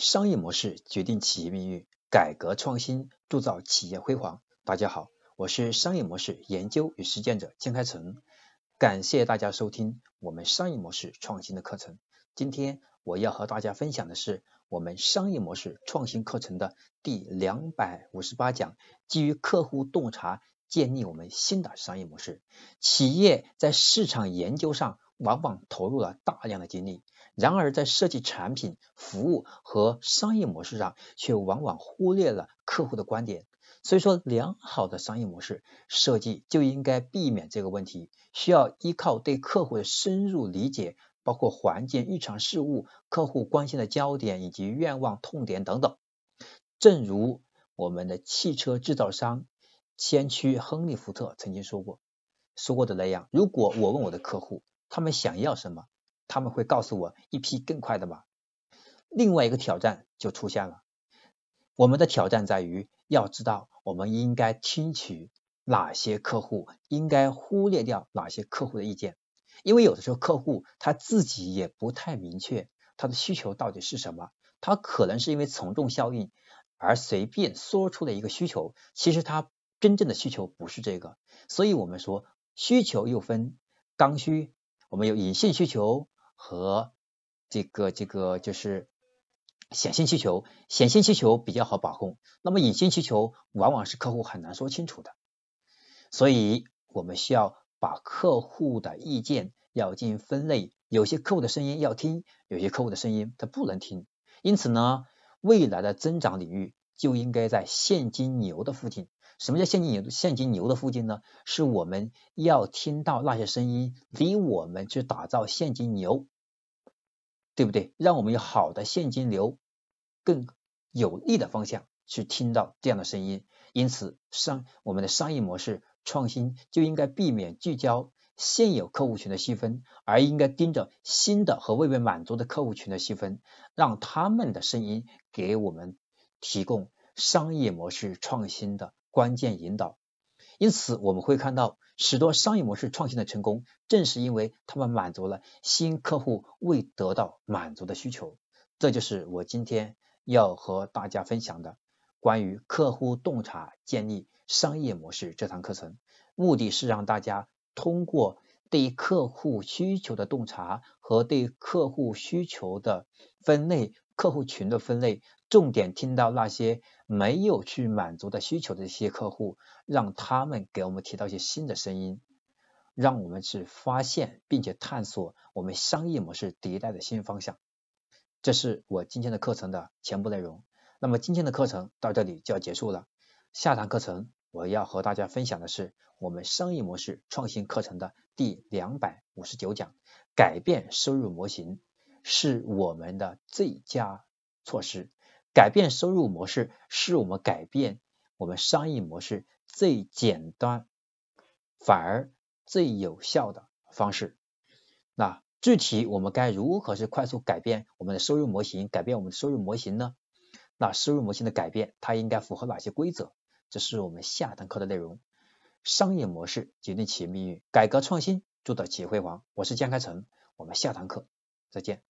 商业模式决定企业命运，改革创新铸造企业辉煌。大家好，我是商业模式研究与实践者江开成，感谢大家收听我们商业模式创新的课程。今天我要和大家分享的是我们商业模式创新课程的第两百五十八讲，基于客户洞察建立我们新的商业模式。企业在市场研究上往往投入了大量的精力。然而，在设计产品、服务和商业模式上，却往往忽略了客户的观点。所以说，良好的商业模式设计就应该避免这个问题，需要依靠对客户的深入理解，包括环境、日常事务、客户关心的焦点以及愿望、痛点等等。正如我们的汽车制造商先驱亨利·福特曾经说过说过的那样，如果我问我的客户，他们想要什么？他们会告诉我一批更快的马。另外一个挑战就出现了，我们的挑战在于要知道我们应该听取哪些客户，应该忽略掉哪些客户的意见，因为有的时候客户他自己也不太明确他的需求到底是什么，他可能是因为从众效应而随便说出了一个需求，其实他真正的需求不是这个。所以我们说需求又分刚需，我们有隐性需求。和这个这个就是显性需求，显性需求比较好把控，那么隐性需求往往是客户很难说清楚的，所以我们需要把客户的意见要进行分类，有些客户的声音要听，有些客户的声音他不能听，因此呢，未来的增长领域就应该在现金流的附近。什么叫现金流？现金流的附近呢？是我们要听到那些声音，离我们去打造现金流，对不对？让我们有好的现金流，更有利的方向去听到这样的声音。因此，商我们的商业模式创新就应该避免聚焦现有客户群的细分，而应该盯着新的和未被满足的客户群的细分，让他们的声音给我们提供商业模式创新的。关键引导，因此我们会看到许多商业模式创新的成功，正是因为他们满足了新客户未得到满足的需求。这就是我今天要和大家分享的关于客户洞察建立商业模式这堂课程，目的是让大家通过对客户需求的洞察和对客户需求的分类、客户群的分类。重点听到那些没有去满足的需求的一些客户，让他们给我们提到一些新的声音，让我们去发现并且探索我们商业模式迭代的新方向。这是我今天的课程的全部内容。那么今天的课程到这里就要结束了。下堂课程我要和大家分享的是我们商业模式创新课程的第两百五十九讲：改变收入模型是我们的最佳措施。改变收入模式是我们改变我们商业模式最简单，反而最有效的方式。那具体我们该如何去快速改变我们的收入模型？改变我们的收入模型呢？那收入模型的改变，它应该符合哪些规则？这是我们下堂课的内容。商业模式决定企业命运，改革创新铸造企业辉煌。我是江开成，我们下堂课再见。